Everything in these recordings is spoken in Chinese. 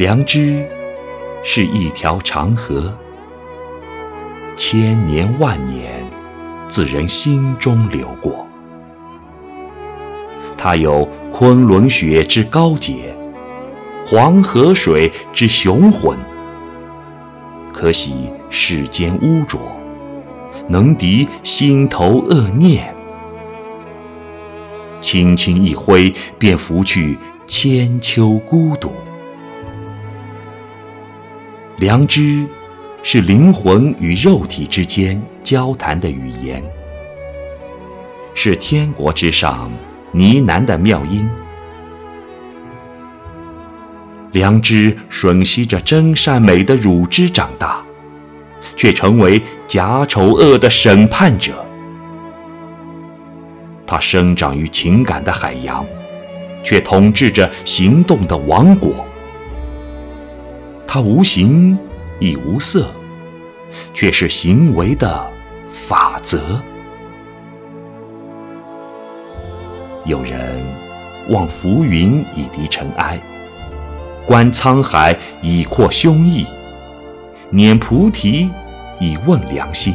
良知是一条长河，千年万年自人心中流过。它有昆仑雪之高洁，黄河水之雄浑，可洗世间污浊，能涤心头恶念。轻轻一挥，便拂去千秋孤独。良知是灵魂与肉体之间交谈的语言，是天国之上呢喃的妙音。良知吮吸着真善美的乳汁长大，却成为假丑恶的审判者。它生长于情感的海洋，却统治着行动的王国。它无形亦无色，却是行为的法则。有人望浮云以涤尘埃，观沧海以阔胸臆，拈菩提以问良心。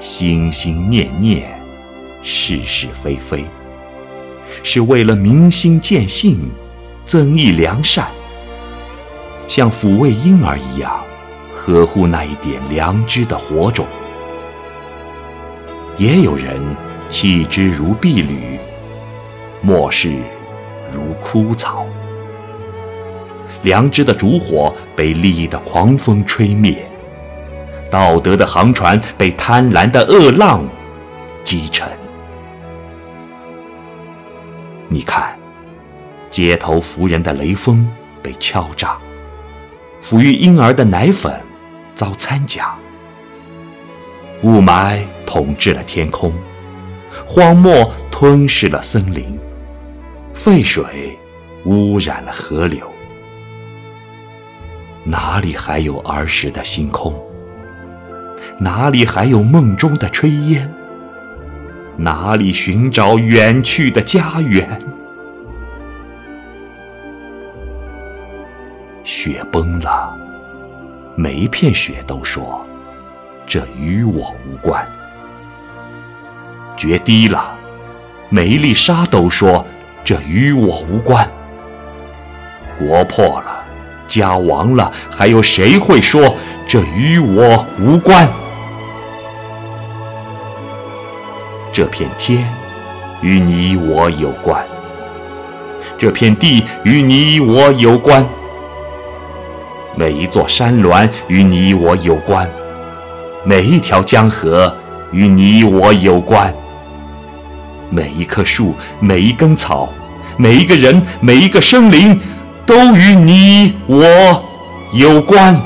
心心念念，是是非非，是为了明心见性，增益良善。像抚慰婴儿一样，呵护那一点良知的火种。也有人弃之如敝履，漠视如枯草。良知的烛火被利益的狂风吹灭，道德的航船被贪婪的恶浪击沉。你看，街头扶人的雷锋被敲诈。抚育婴儿的奶粉遭掺假，雾霾统治了天空，荒漠吞噬了森林，废水污染了河流。哪里还有儿时的星空？哪里还有梦中的炊烟？哪里寻找远去的家园？雪崩了，每一片雪都说：“这与我无关。”决堤了，每一粒沙都说：“这与我无关。”国破了，家亡了，还有谁会说：“这与我无关？”这片天与你我有关，这片地与你我有关。每一座山峦与你我有关，每一条江河与你我有关，每一棵树、每一根草、每一个人、每一个生灵，都与你我有关。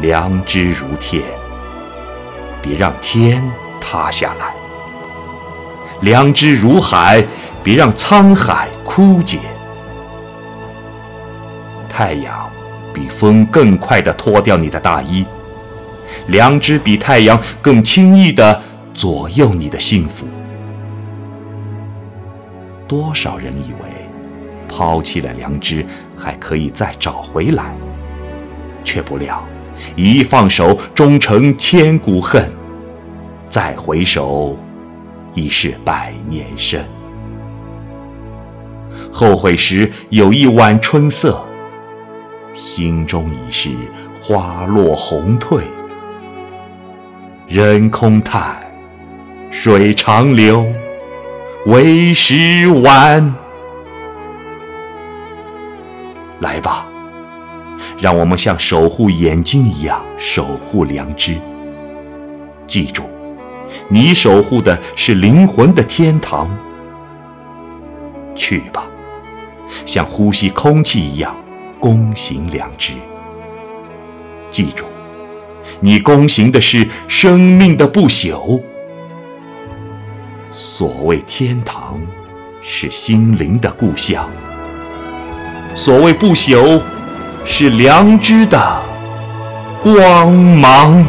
良知如天，别让天塌下来；良知如海，别让沧海枯竭。太阳比风更快地脱掉你的大衣，良知比太阳更轻易地左右你的幸福。多少人以为抛弃了良知还可以再找回来，却不料一放手终成千古恨，再回首已是百年身。后悔时有一碗春色。心中已是花落红褪，人空叹，水长流，为时晚。来吧，让我们像守护眼睛一样守护良知。记住，你守护的是灵魂的天堂。去吧，像呼吸空气一样。躬行良知，记住，你躬行的是生命的不朽。所谓天堂，是心灵的故乡；所谓不朽，是良知的光芒。